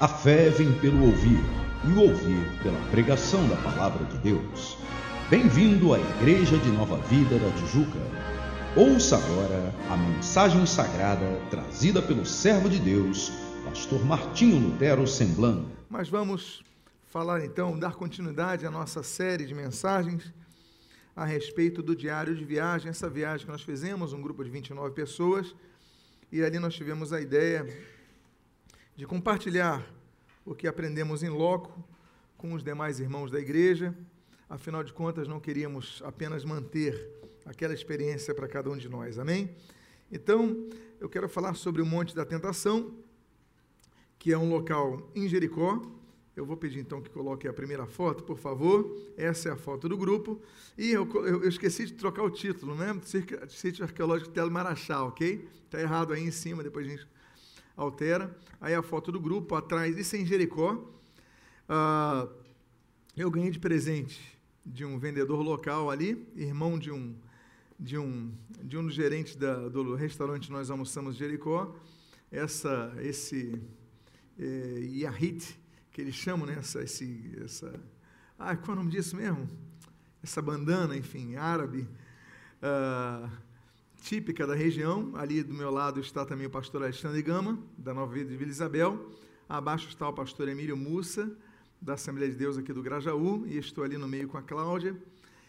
A fé vem pelo ouvir, e o ouvir pela pregação da palavra de Deus. Bem-vindo à Igreja de Nova Vida da Tijuca. Ouça agora a mensagem sagrada trazida pelo servo de Deus, pastor Martinho Lutero Semblano. Mas vamos falar então, dar continuidade à nossa série de mensagens a respeito do diário de viagem, essa viagem que nós fizemos, um grupo de 29 pessoas, e ali nós tivemos a ideia de compartilhar o que aprendemos em loco com os demais irmãos da igreja. Afinal de contas, não queríamos apenas manter aquela experiência para cada um de nós. Amém? Então, eu quero falar sobre o Monte da Tentação, que é um local em Jericó. Eu vou pedir então que coloque a primeira foto, por favor. Essa é a foto do grupo. E eu, eu, eu esqueci de trocar o título, né? Sítio Arqueológico Telo Marachá, ok? Está errado aí em cima, depois a gente altera. Aí a foto do grupo, atrás, isso em Jericó. Ah, eu ganhei de presente de um vendedor local ali, irmão de um de um de um dos gerentes da, do restaurante nós almoçamos Jericó, essa esse é, Yahit, que eles chamam, né, essa, esse, essa, ah, qual é o nome disso mesmo? Essa bandana, enfim, árabe, ah, típica da região. Ali do meu lado está também o pastor Alexandre Gama, da Nova Vida de Vila Isabel. Abaixo está o pastor Emílio Mussa, da Assembleia de Deus aqui do Grajaú, e estou ali no meio com a Cláudia.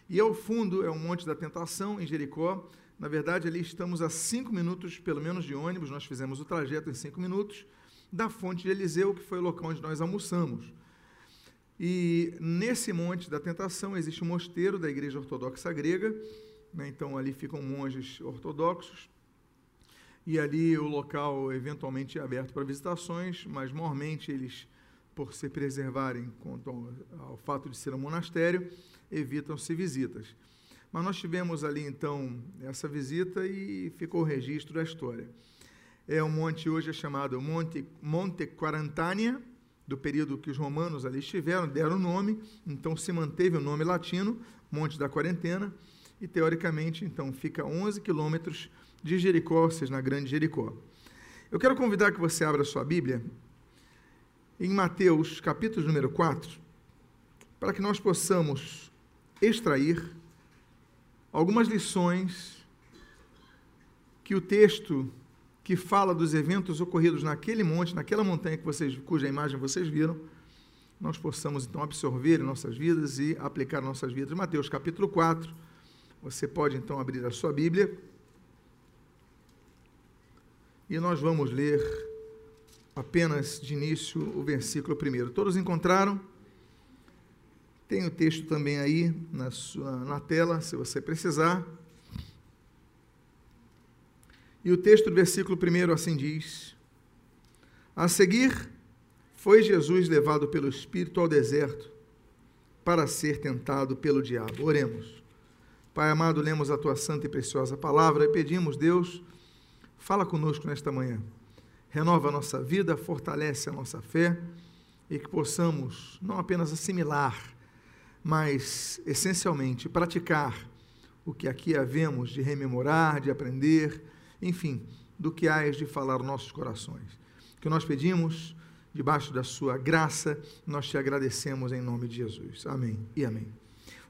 E ao fundo é o Monte da Tentação, em Jericó. Na verdade, ali estamos a cinco minutos, pelo menos, de ônibus. Nós fizemos o trajeto em cinco minutos, da Fonte de Eliseu, que foi o local onde nós almoçamos. E nesse Monte da Tentação existe um mosteiro da Igreja Ortodoxa Grega, né? então ali ficam monges ortodoxos, e ali o local eventualmente é aberto para visitações, mas normalmente eles, por se preservarem quanto ao fato de ser um monastério, evitam-se visitas. Mas nós tivemos ali então essa visita e ficou o registro da história. É um monte hoje é chamado Monte, Monte Quarantânia, do período que os romanos ali estiveram, deram o nome, então se manteve o nome latino, Monte da Quarentena, e teoricamente, então, fica 11 quilômetros de Jericó, ou seja, na Grande Jericó. Eu quero convidar que você abra sua Bíblia em Mateus, capítulo número 4, para que nós possamos extrair algumas lições que o texto que fala dos eventos ocorridos naquele monte, naquela montanha que vocês, cuja imagem vocês viram, nós possamos então absorver em nossas vidas e aplicar em nossas vidas. Mateus capítulo 4, você pode então abrir a sua Bíblia e nós vamos ler apenas de início o versículo primeiro. Todos encontraram? Tem o texto também aí na, sua, na tela, se você precisar. E o texto do versículo primeiro assim diz: A seguir, foi Jesus levado pelo Espírito ao deserto para ser tentado pelo diabo. Oremos. Pai amado, lemos a tua santa e preciosa palavra e pedimos, Deus, fala conosco nesta manhã. Renova a nossa vida, fortalece a nossa fé e que possamos não apenas assimilar, mas essencialmente praticar o que aqui havemos de rememorar, de aprender, enfim, do que hás de falar nossos corações. Que nós pedimos, debaixo da sua graça, nós te agradecemos em nome de Jesus. Amém e amém.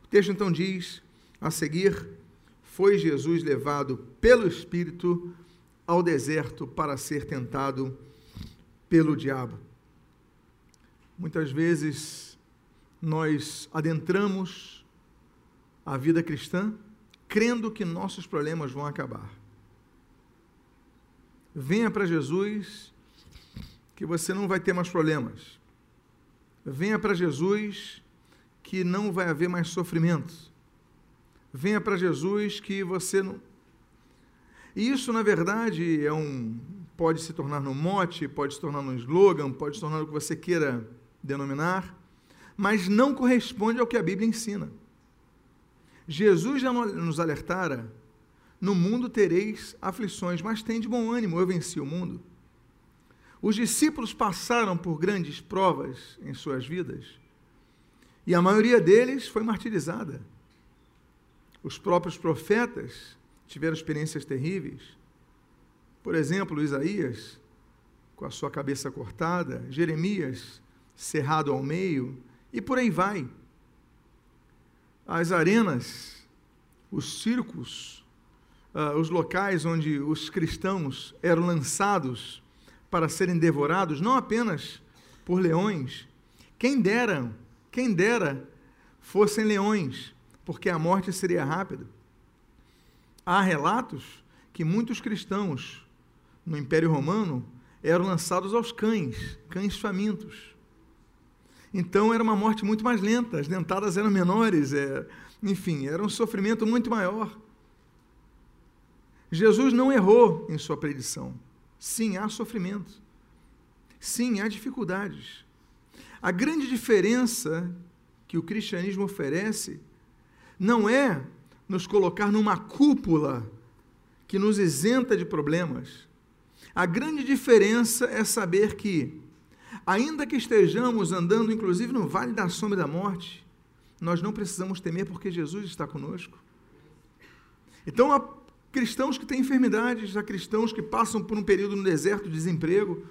O texto então diz a seguir, foi Jesus levado pelo Espírito ao deserto para ser tentado pelo diabo. Muitas vezes nós adentramos a vida cristã crendo que nossos problemas vão acabar. Venha para Jesus que você não vai ter mais problemas. Venha para Jesus que não vai haver mais sofrimento venha para Jesus que você não. E isso, na verdade, é um pode se tornar um mote, pode se tornar um slogan, pode se tornar o que você queira denominar, mas não corresponde ao que a Bíblia ensina. Jesus já nos alertara: no mundo tereis aflições, mas tem de bom ânimo, eu venci o mundo. Os discípulos passaram por grandes provas em suas vidas e a maioria deles foi martirizada. Os próprios profetas tiveram experiências terríveis. Por exemplo, Isaías, com a sua cabeça cortada, Jeremias cerrado ao meio, e por aí vai. As arenas, os circos, uh, os locais onde os cristãos eram lançados para serem devorados, não apenas por leões, quem dera, quem dera fossem leões, porque a morte seria rápida. Há relatos que muitos cristãos no Império Romano eram lançados aos cães, cães famintos. Então era uma morte muito mais lenta, as dentadas eram menores, é, enfim, era um sofrimento muito maior. Jesus não errou em sua predição. Sim, há sofrimento. Sim, há dificuldades. A grande diferença que o cristianismo oferece não é nos colocar numa cúpula que nos isenta de problemas. A grande diferença é saber que, ainda que estejamos andando, inclusive no vale da sombra da morte, nós não precisamos temer porque Jesus está conosco. Então, há cristãos que têm enfermidades, há cristãos que passam por um período no deserto de desemprego,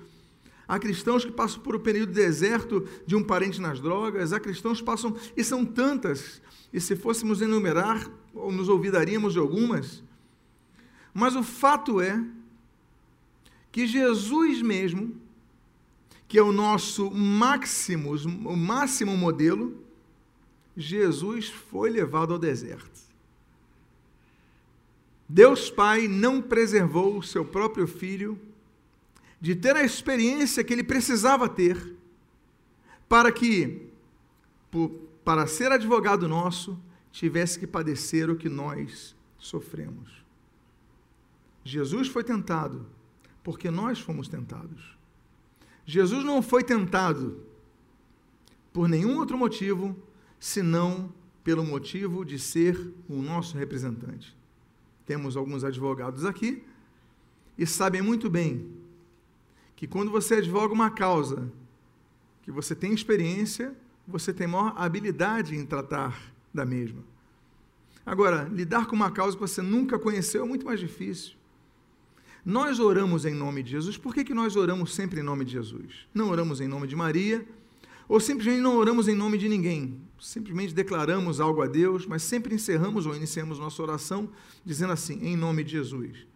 há cristãos que passam por um período de deserto de um parente nas drogas, há cristãos que passam, e são tantas, e se fôssemos enumerar, nos ouvidaríamos de algumas. Mas o fato é que Jesus mesmo, que é o nosso máximo, o máximo modelo, Jesus foi levado ao deserto. Deus Pai não preservou o seu próprio filho de ter a experiência que ele precisava ter para que, para ser advogado nosso, tivesse que padecer o que nós sofremos. Jesus foi tentado porque nós fomos tentados. Jesus não foi tentado por nenhum outro motivo senão pelo motivo de ser o nosso representante. Temos alguns advogados aqui e sabem muito bem que quando você advoga uma causa que você tem experiência, você tem maior habilidade em tratar da mesma. Agora, lidar com uma causa que você nunca conheceu é muito mais difícil. Nós oramos em nome de Jesus. Por que, que nós oramos sempre em nome de Jesus? Não oramos em nome de Maria, ou simplesmente não oramos em nome de ninguém simplesmente declaramos algo a Deus, mas sempre encerramos ou iniciamos nossa oração dizendo assim, em nome de Jesus.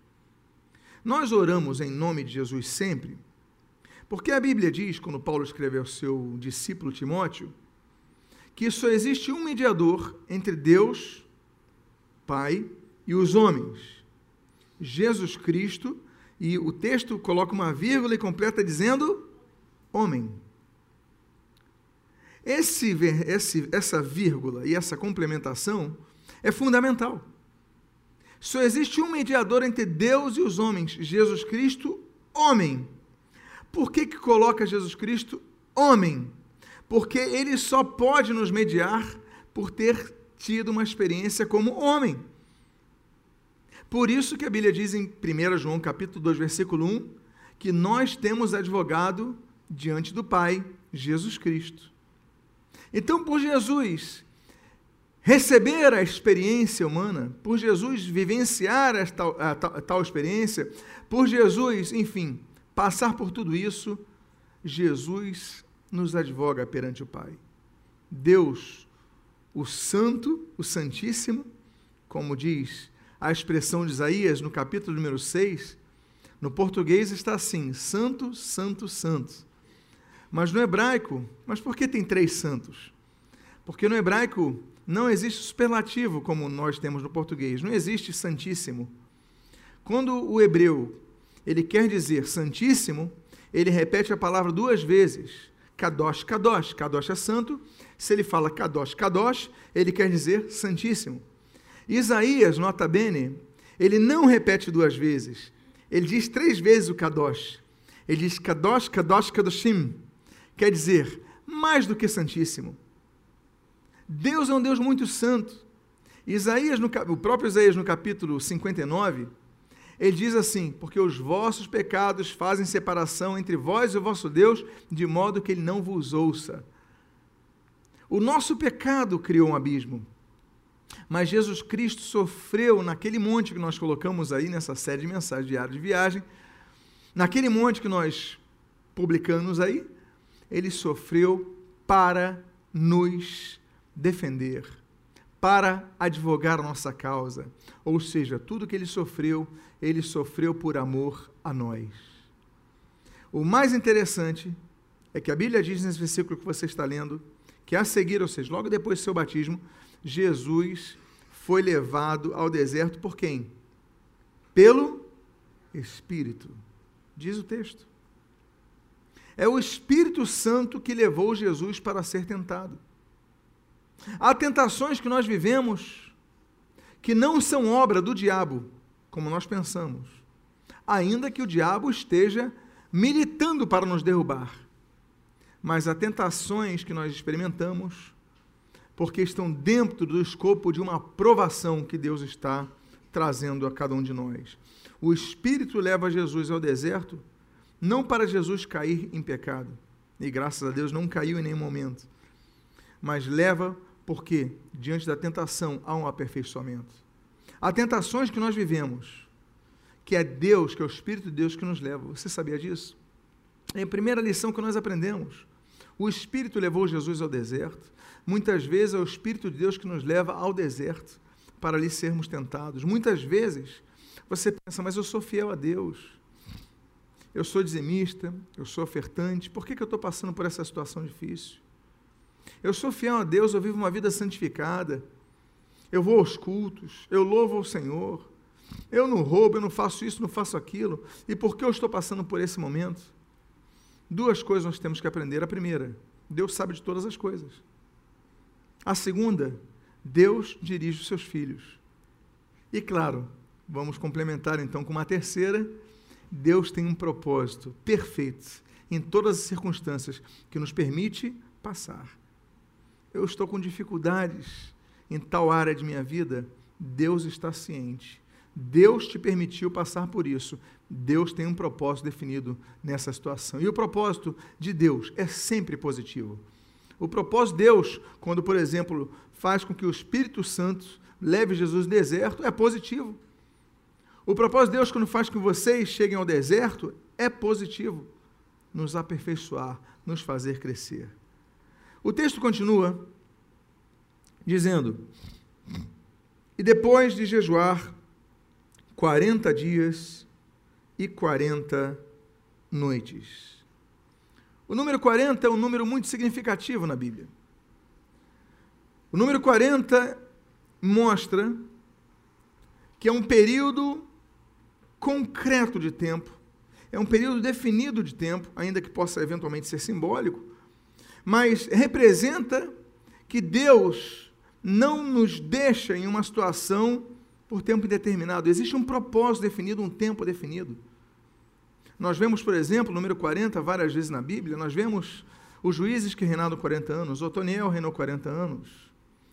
Nós oramos em nome de Jesus sempre, porque a Bíblia diz, quando Paulo escreve ao seu discípulo Timóteo, que só existe um mediador entre Deus, Pai, e os homens, Jesus Cristo, e o texto coloca uma vírgula e completa dizendo homem. Esse, esse, essa vírgula e essa complementação é fundamental. Só existe um mediador entre Deus e os homens, Jesus Cristo, homem. Por que, que coloca Jesus Cristo homem? Porque ele só pode nos mediar por ter tido uma experiência como homem. Por isso que a Bíblia diz em 1 João capítulo 2, versículo 1, que nós temos advogado diante do Pai, Jesus Cristo. Então, por Jesus receber a experiência humana, por Jesus vivenciar esta, a, tal, a tal experiência, por Jesus, enfim, passar por tudo isso, Jesus nos advoga perante o Pai. Deus, o Santo, o Santíssimo, como diz a expressão de Isaías no capítulo número 6, no português está assim: Santo, Santo, Santo. Mas no hebraico, mas por que tem três santos? Porque no hebraico não existe superlativo como nós temos no português, não existe santíssimo. Quando o hebreu ele quer dizer santíssimo, ele repete a palavra duas vezes. Kadosh, Kadosh. Kadosh é santo. Se ele fala Kadosh, Kadosh, ele quer dizer santíssimo. Isaías, nota bene, ele não repete duas vezes. Ele diz três vezes o Kadosh. Ele diz Kadosh, Kadosh, Kadoshim quer dizer mais do que santíssimo. Deus é um Deus muito santo. Isaías, no, o próprio Isaías, no capítulo 59, ele diz assim: Porque os vossos pecados fazem separação entre vós e o vosso Deus, de modo que ele não vos ouça. O nosso pecado criou um abismo. Mas Jesus Cristo sofreu naquele monte que nós colocamos aí nessa série de mensagens diárias de viagem, naquele monte que nós publicanos aí, ele sofreu para nos defender, para advogar a nossa causa. Ou seja, tudo que ele sofreu, ele sofreu por amor a nós. O mais interessante é que a Bíblia diz nesse versículo que você está lendo, que a seguir, ou seja, logo depois do seu batismo, Jesus foi levado ao deserto por quem? Pelo Espírito. Diz o texto. É o Espírito Santo que levou Jesus para ser tentado. Há tentações que nós vivemos que não são obra do diabo, como nós pensamos, ainda que o diabo esteja militando para nos derrubar. Mas há tentações que nós experimentamos porque estão dentro do escopo de uma provação que Deus está trazendo a cada um de nós. O Espírito leva Jesus ao deserto não para Jesus cair em pecado, e graças a Deus não caiu em nenhum momento, mas leva porque diante da tentação há um aperfeiçoamento. Há tentações que nós vivemos, que é Deus, que é o Espírito de Deus que nos leva. Você sabia disso? É a primeira lição que nós aprendemos. O Espírito levou Jesus ao deserto. Muitas vezes é o Espírito de Deus que nos leva ao deserto para ali sermos tentados. Muitas vezes você pensa, mas eu sou fiel a Deus eu sou dizimista, eu sou ofertante, por que, que eu estou passando por essa situação difícil? Eu sou fiel a Deus, eu vivo uma vida santificada, eu vou aos cultos, eu louvo ao Senhor, eu não roubo, eu não faço isso, não faço aquilo, e por que eu estou passando por esse momento? Duas coisas nós temos que aprender. A primeira, Deus sabe de todas as coisas. A segunda, Deus dirige os seus filhos. E claro, vamos complementar então com uma terceira, Deus tem um propósito perfeito em todas as circunstâncias que nos permite passar. Eu estou com dificuldades em tal área de minha vida, Deus está ciente. Deus te permitiu passar por isso. Deus tem um propósito definido nessa situação. E o propósito de Deus é sempre positivo. O propósito de Deus, quando, por exemplo, faz com que o Espírito Santo leve Jesus ao deserto, é positivo. O propósito de Deus, quando faz com que vocês cheguem ao deserto, é positivo. Nos aperfeiçoar, nos fazer crescer. O texto continua dizendo: E depois de jejuar 40 dias e 40 noites. O número 40 é um número muito significativo na Bíblia. O número 40 mostra que é um período concreto de tempo, é um período definido de tempo, ainda que possa eventualmente ser simbólico, mas representa que Deus não nos deixa em uma situação por tempo indeterminado. Existe um propósito definido, um tempo definido. Nós vemos, por exemplo, número 40, várias vezes na Bíblia, nós vemos os juízes que reinaram 40 anos, Otoniel reinou 40 anos,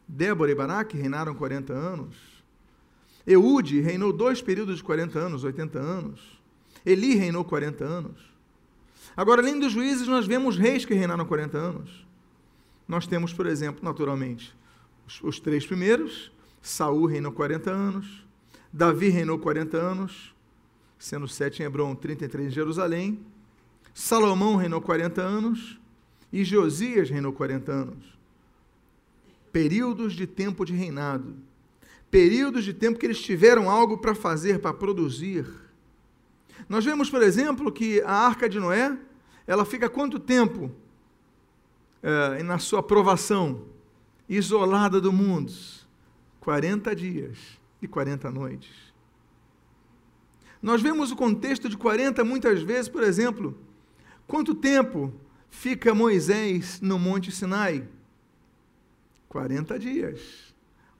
Débora e Baraque reinaram 40 anos, Eude reinou dois períodos de 40 anos, 80 anos. Eli reinou 40 anos. Agora, além dos juízes, nós vemos reis que reinaram 40 anos. Nós temos, por exemplo, naturalmente, os, os três primeiros. Saul reinou 40 anos. Davi reinou 40 anos, sendo sete em Hebron, 33 em Jerusalém. Salomão reinou 40 anos. E Josias reinou 40 anos. Períodos de tempo de reinado períodos de tempo que eles tiveram algo para fazer, para produzir. Nós vemos, por exemplo, que a arca de Noé, ela fica quanto tempo é, na sua aprovação, isolada do mundo? 40 dias e 40 noites. Nós vemos o contexto de 40 muitas vezes, por exemplo, quanto tempo fica Moisés no Monte Sinai? 40 dias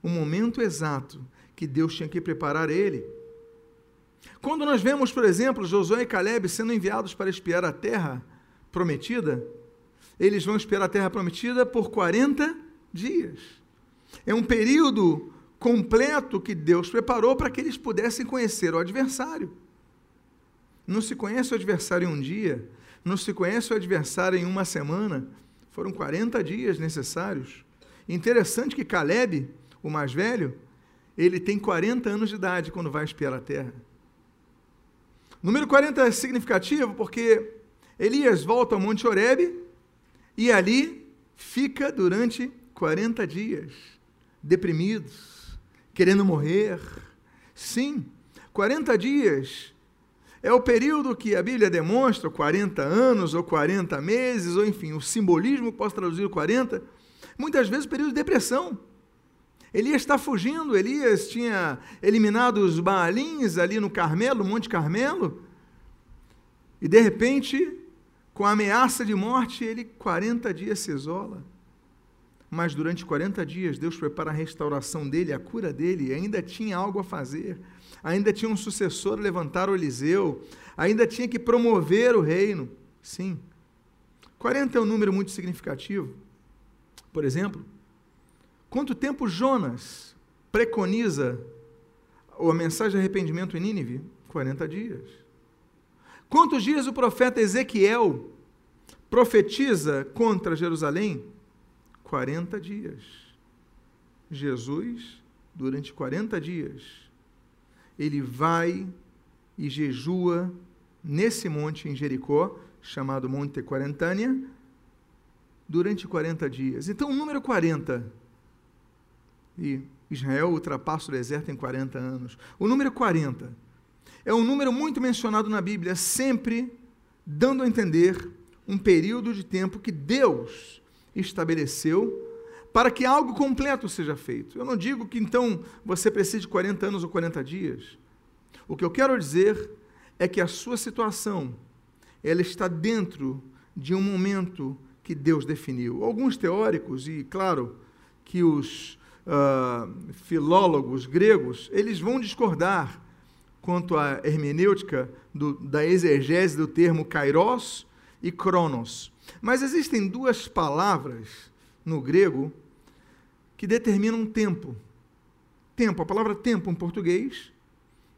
o momento exato que Deus tinha que preparar ele. Quando nós vemos, por exemplo, Josué e Caleb sendo enviados para espiar a terra prometida, eles vão espiar a terra prometida por 40 dias. É um período completo que Deus preparou para que eles pudessem conhecer o adversário. Não se conhece o adversário em um dia, não se conhece o adversário em uma semana, foram 40 dias necessários. Interessante que Caleb, o mais velho, ele tem 40 anos de idade quando vai espiar a terra. Número 40 é significativo porque Elias volta ao Monte Horebe e ali fica durante 40 dias, deprimidos, querendo morrer. Sim, 40 dias é o período que a Bíblia demonstra, 40 anos ou 40 meses, ou enfim, o simbolismo que posso traduzir 40, muitas vezes o período de depressão. Elias está fugindo, Elias tinha eliminado os Baalins ali no Carmelo, Monte Carmelo, e de repente, com a ameaça de morte, ele 40 dias se isola. Mas durante 40 dias, Deus prepara a restauração dele, a cura dele, ainda tinha algo a fazer ainda tinha um sucessor a levantar o Eliseu, ainda tinha que promover o reino. Sim. 40 é um número muito significativo. Por exemplo, quanto tempo Jonas preconiza a mensagem de arrependimento em Nínive? 40 dias. Quantos dias o profeta Ezequiel profetiza contra Jerusalém? 40 dias. Jesus, durante 40 dias, ele vai e jejua nesse monte em Jericó, chamado Monte Quarentânia, durante 40 dias. Então, o número 40, e Israel ultrapassa o deserto em 40 anos. O número 40 é um número muito mencionado na Bíblia, sempre dando a entender um período de tempo que Deus estabeleceu para que algo completo seja feito. Eu não digo que então você precise de 40 anos ou 40 dias. O que eu quero dizer é que a sua situação ela está dentro de um momento que Deus definiu. Alguns teóricos, e claro que os uh, filólogos gregos, eles vão discordar quanto à hermenêutica do, da exegese do termo kairos e kronos. Mas existem duas palavras no grego que determinam tempo. Tempo, a palavra tempo em português,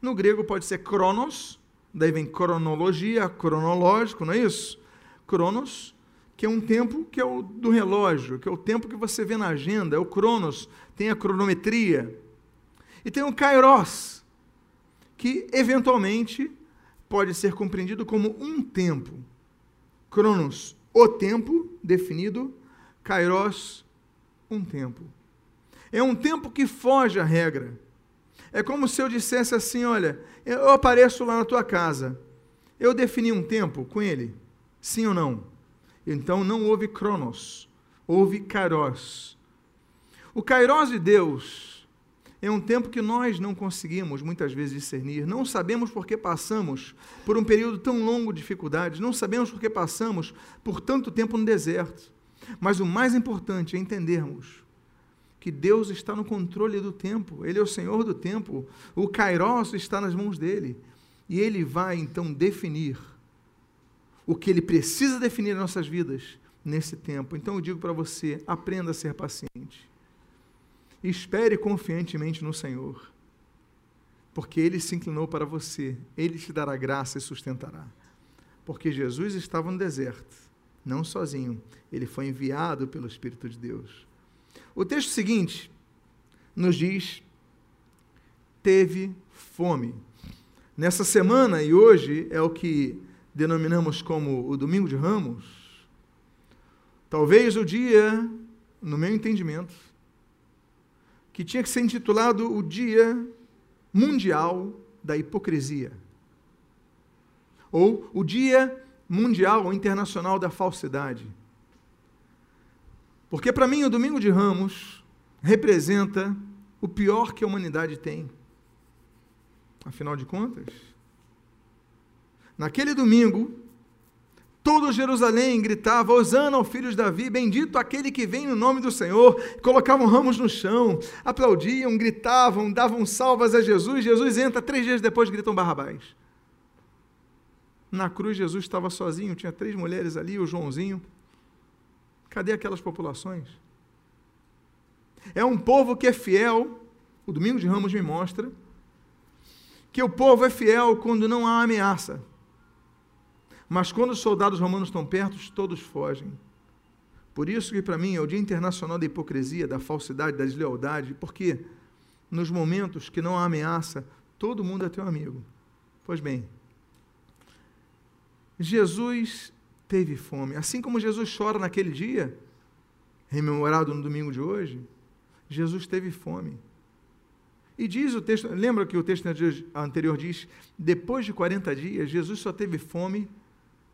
no grego pode ser cronos, daí vem cronologia, cronológico, não é isso? Cronos, que é um tempo que é o do relógio, que é o tempo que você vê na agenda, é o cronos, tem a cronometria. E tem o kairos, que eventualmente pode ser compreendido como um tempo. Cronos, o tempo definido Kairos, um tempo. É um tempo que foge à regra. É como se eu dissesse assim: olha, eu apareço lá na tua casa. Eu defini um tempo com ele? Sim ou não? Então não houve Cronos, houve Kairos. O Kairos de Deus é um tempo que nós não conseguimos muitas vezes discernir, não sabemos porque passamos por um período tão longo de dificuldades, não sabemos porque passamos por tanto tempo no deserto. Mas o mais importante é entendermos que Deus está no controle do tempo, Ele é o Senhor do tempo, o Kairos está nas mãos dele, e Ele vai então definir o que Ele precisa definir em nossas vidas nesse tempo. Então eu digo para você: aprenda a ser paciente, espere confiantemente no Senhor, porque Ele se inclinou para você, Ele te dará graça e sustentará. Porque Jesus estava no deserto não sozinho, ele foi enviado pelo Espírito de Deus. O texto seguinte nos diz: teve fome. Nessa semana e hoje é o que denominamos como o Domingo de Ramos. Talvez o dia, no meu entendimento, que tinha que ser intitulado o Dia Mundial da Hipocrisia. Ou o Dia mundial ou internacional da falsidade. Porque para mim o domingo de Ramos representa o pior que a humanidade tem. Afinal de contas, naquele domingo, todo Jerusalém gritava: Hosana ao filho de Davi, bendito aquele que vem no nome do Senhor. Colocavam ramos no chão, aplaudiam, gritavam, davam salvas a Jesus. Jesus entra, três dias depois gritam Barrabás. Na cruz, Jesus estava sozinho, tinha três mulheres ali, o Joãozinho. Cadê aquelas populações? É um povo que é fiel, o Domingo de Ramos me mostra, que o povo é fiel quando não há ameaça. Mas quando os soldados romanos estão perto, todos fogem. Por isso que para mim é o Dia Internacional da Hipocrisia, da falsidade, da deslealdade, porque nos momentos que não há ameaça, todo mundo é teu amigo. Pois bem, Jesus teve fome. Assim como Jesus chora naquele dia, rememorado no domingo de hoje, Jesus teve fome. E diz o texto, lembra que o texto anterior diz, depois de 40 dias, Jesus só teve fome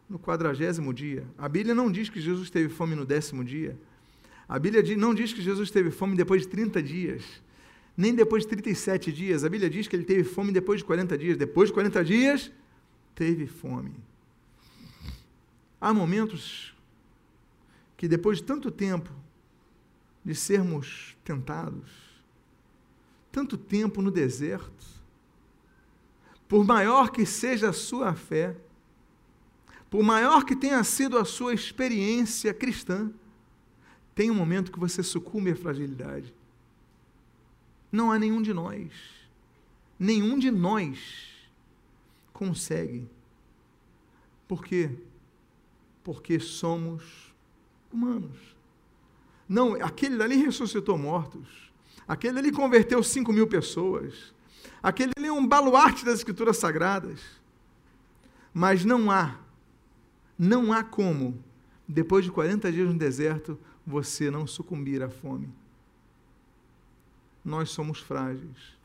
no quadragésimo dia. A Bíblia não diz que Jesus teve fome no décimo dia. A Bíblia não diz que Jesus teve fome depois de 30 dias, nem depois de 37 dias. A Bíblia diz que ele teve fome depois de 40 dias. Depois de 40 dias, teve fome. Há momentos que, depois de tanto tempo de sermos tentados, tanto tempo no deserto, por maior que seja a sua fé, por maior que tenha sido a sua experiência cristã, tem um momento que você sucumbe à fragilidade. Não há nenhum de nós, nenhum de nós consegue. Por quê? Porque somos humanos. Não, aquele dali ressuscitou mortos. Aquele ali converteu 5 mil pessoas. Aquele ali é um baluarte das Escrituras Sagradas. Mas não há, não há como, depois de 40 dias no deserto, você não sucumbir à fome. Nós somos frágeis.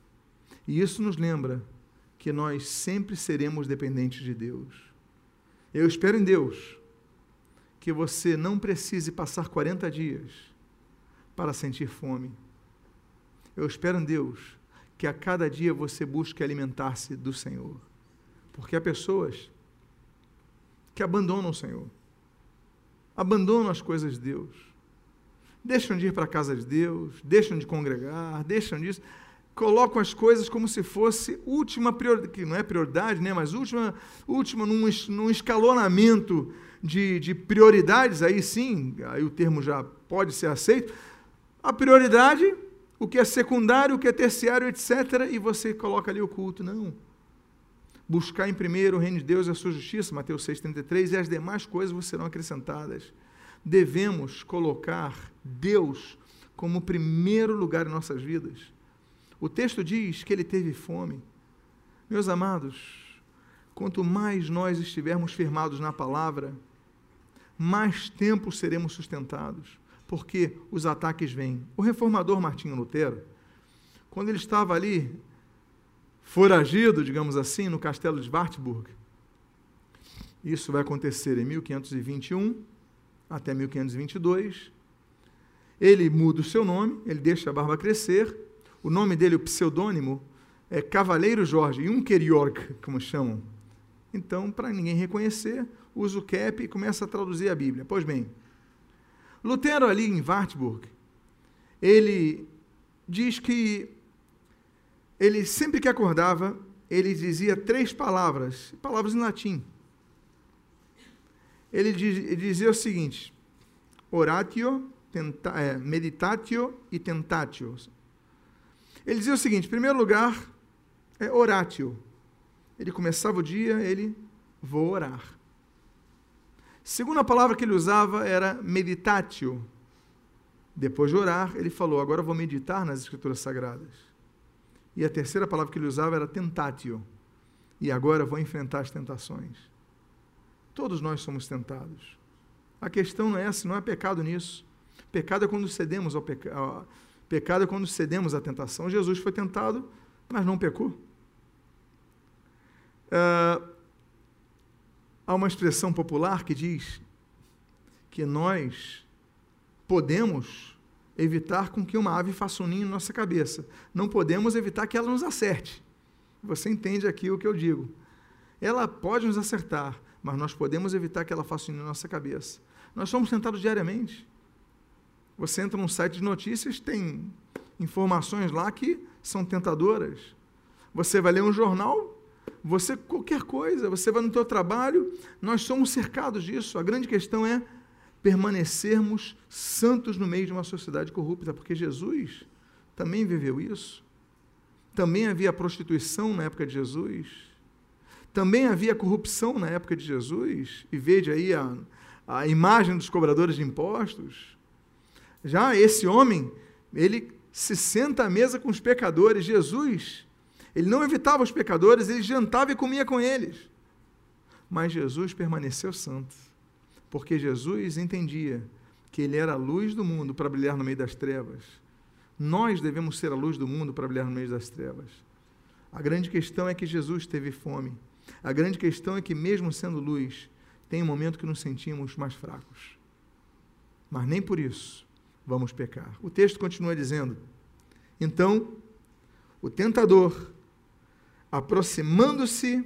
E isso nos lembra que nós sempre seremos dependentes de Deus. Eu espero em Deus que você não precise passar 40 dias para sentir fome eu espero em Deus que a cada dia você busque alimentar-se do Senhor. Porque há pessoas que abandonam o Senhor, abandonam as coisas de Deus, deixam de ir para a casa de Deus, deixam de congregar, deixam disso, colocam as coisas como se fosse última prioridade, que não é prioridade, né, mas última, última num, num escalonamento de, de prioridades, aí sim, aí o termo já pode ser aceito, a prioridade o que é secundário, o que é terciário, etc. E você coloca ali o culto. Não. Buscar em primeiro o reino de Deus e a sua justiça, Mateus 6,33, e as demais coisas serão acrescentadas. Devemos colocar Deus como primeiro lugar em nossas vidas. O texto diz que ele teve fome. Meus amados, quanto mais nós estivermos firmados na palavra, mais tempo seremos sustentados porque os ataques vêm. O reformador Martinho Lutero, quando ele estava ali, foragido, digamos assim, no castelo de Wartburg, isso vai acontecer em 1521 até 1522. Ele muda o seu nome, ele deixa a barba crescer. O nome dele, o pseudônimo, é Cavaleiro Jorge, Junker como chamam. Então, para ninguém reconhecer, usa o cap e começa a traduzir a Bíblia. Pois bem, Lutero, ali em Wartburg, ele diz que ele sempre que acordava, ele dizia três palavras, palavras em latim. Ele, diz, ele dizia o seguinte: oratio, tenta, é, meditatio e tentatio. Ele dizia o seguinte: em primeiro lugar, é oratio. Ele começava o dia, ele vou orar. Segunda palavra que ele usava era meditatio. Depois de orar, ele falou: Agora vou meditar nas Escrituras Sagradas. E a terceira palavra que ele usava era tentatio. E agora vou enfrentar as tentações. Todos nós somos tentados. A questão não é essa, não é pecado nisso. Pecado é quando cedemos ao pecado. Pecado é quando cedemos à tentação. Jesus foi tentado, mas não pecou. Uh, Há uma expressão popular que diz que nós podemos evitar com que uma ave faça um ninho em nossa cabeça. Não podemos evitar que ela nos acerte. Você entende aqui o que eu digo. Ela pode nos acertar, mas nós podemos evitar que ela faça um ninho em nossa cabeça. Nós somos tentados diariamente. Você entra num site de notícias, tem informações lá que são tentadoras. Você vai ler um jornal, você qualquer coisa, você vai no teu trabalho, nós somos cercados disso. A grande questão é permanecermos santos no meio de uma sociedade corrupta, porque Jesus também viveu isso. Também havia prostituição na época de Jesus. Também havia corrupção na época de Jesus. E veja aí a, a imagem dos cobradores de impostos. Já esse homem, ele se senta à mesa com os pecadores. Jesus ele não evitava os pecadores, ele jantava e comia com eles. Mas Jesus permaneceu santo, porque Jesus entendia que ele era a luz do mundo para brilhar no meio das trevas. Nós devemos ser a luz do mundo para brilhar no meio das trevas. A grande questão é que Jesus teve fome. A grande questão é que, mesmo sendo luz, tem um momento que nos sentimos mais fracos. Mas nem por isso vamos pecar. O texto continua dizendo: Então, o tentador, aproximando-se,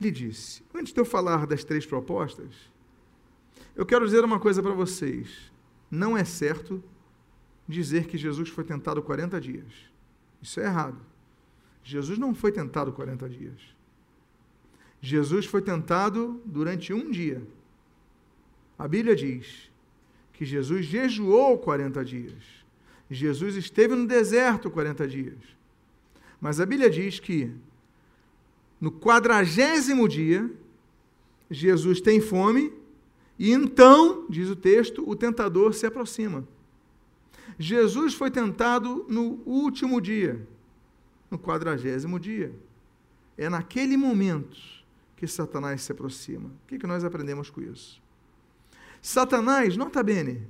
lhe disse: Antes de eu falar das três propostas, eu quero dizer uma coisa para vocês. Não é certo dizer que Jesus foi tentado 40 dias. Isso é errado. Jesus não foi tentado 40 dias. Jesus foi tentado durante um dia. A Bíblia diz que Jesus jejuou 40 dias. Jesus esteve no deserto 40 dias. Mas a Bíblia diz que no quadragésimo dia, Jesus tem fome, e então, diz o texto, o tentador se aproxima. Jesus foi tentado no último dia, no quadragésimo dia. É naquele momento que Satanás se aproxima. O que, que nós aprendemos com isso? Satanás, nota bene,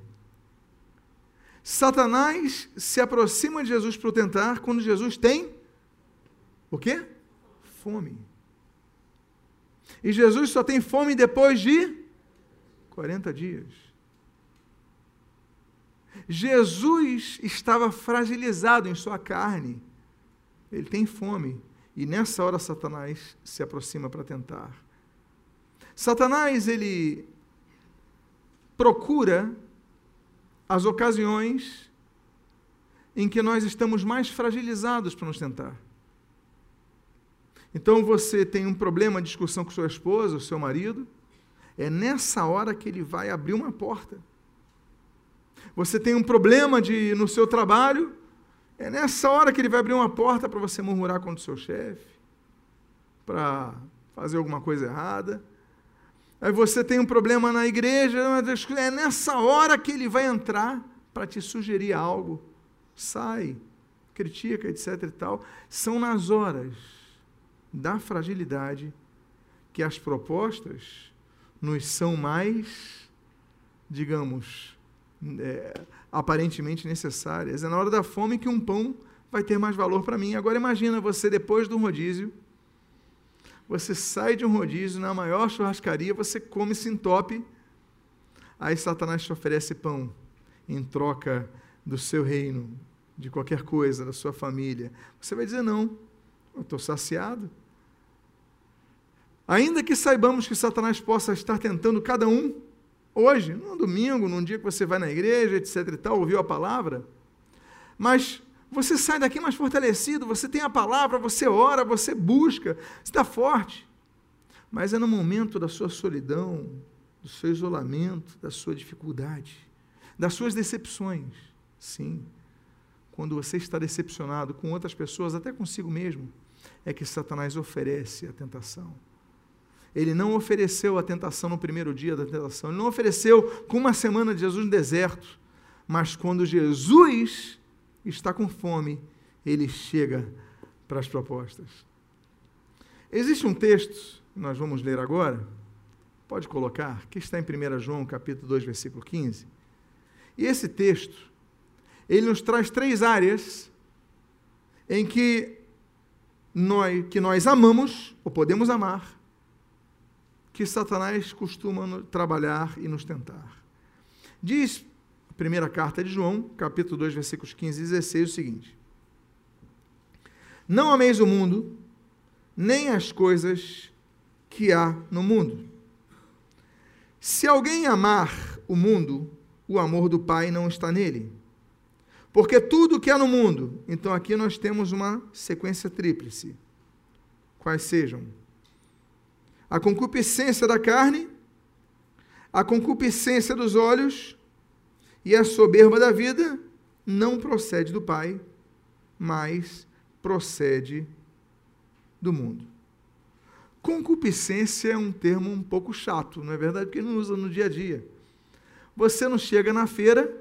Satanás se aproxima de Jesus para o tentar quando Jesus tem o quê? Fome. E Jesus só tem fome depois de 40 dias. Jesus estava fragilizado em sua carne. Ele tem fome. E nessa hora Satanás se aproxima para tentar. Satanás, ele procura as ocasiões em que nós estamos mais fragilizados para nos tentar. Então você tem um problema, discussão com sua esposa, seu marido, é nessa hora que ele vai abrir uma porta. Você tem um problema de no seu trabalho, é nessa hora que ele vai abrir uma porta para você murmurar contra o seu chefe, para fazer alguma coisa errada. Aí você tem um problema na igreja, é nessa hora que ele vai entrar para te sugerir algo. Sai, critica, etc e tal. São nas horas da fragilidade que as propostas nos são mais, digamos, é, aparentemente necessárias. É na hora da fome que um pão vai ter mais valor para mim. Agora imagina você depois do rodízio, você sai de um rodízio na maior churrascaria, você come, se entope, aí Satanás te oferece pão em troca do seu reino, de qualquer coisa, da sua família. Você vai dizer não, eu estou saciado. Ainda que saibamos que Satanás possa estar tentando cada um, hoje, num domingo, num dia que você vai na igreja, etc e tal, ouviu a palavra, mas você sai daqui mais fortalecido, você tem a palavra, você ora, você busca, está forte. Mas é no momento da sua solidão, do seu isolamento, da sua dificuldade, das suas decepções. Sim, quando você está decepcionado com outras pessoas, até consigo mesmo, é que Satanás oferece a tentação. Ele não ofereceu a tentação no primeiro dia da tentação, ele não ofereceu com uma semana de Jesus no deserto, mas quando Jesus está com fome, ele chega para as propostas. Existe um texto, que nós vamos ler agora, pode colocar, que está em 1 João, capítulo 2, versículo 15. E esse texto, ele nos traz três áreas em que nós, que nós amamos, ou podemos amar, que Satanás costuma trabalhar e nos tentar. Diz a primeira carta de João, capítulo 2, versículos 15 e 16, o seguinte: Não ameis o mundo, nem as coisas que há no mundo. Se alguém amar o mundo, o amor do Pai não está nele. Porque tudo que há no mundo, então aqui nós temos uma sequência tríplice. Quais sejam? A concupiscência da carne, a concupiscência dos olhos e a soberba da vida não procede do Pai, mas procede do mundo. Concupiscência é um termo um pouco chato, não é verdade? Porque não usa no dia a dia. Você não chega na feira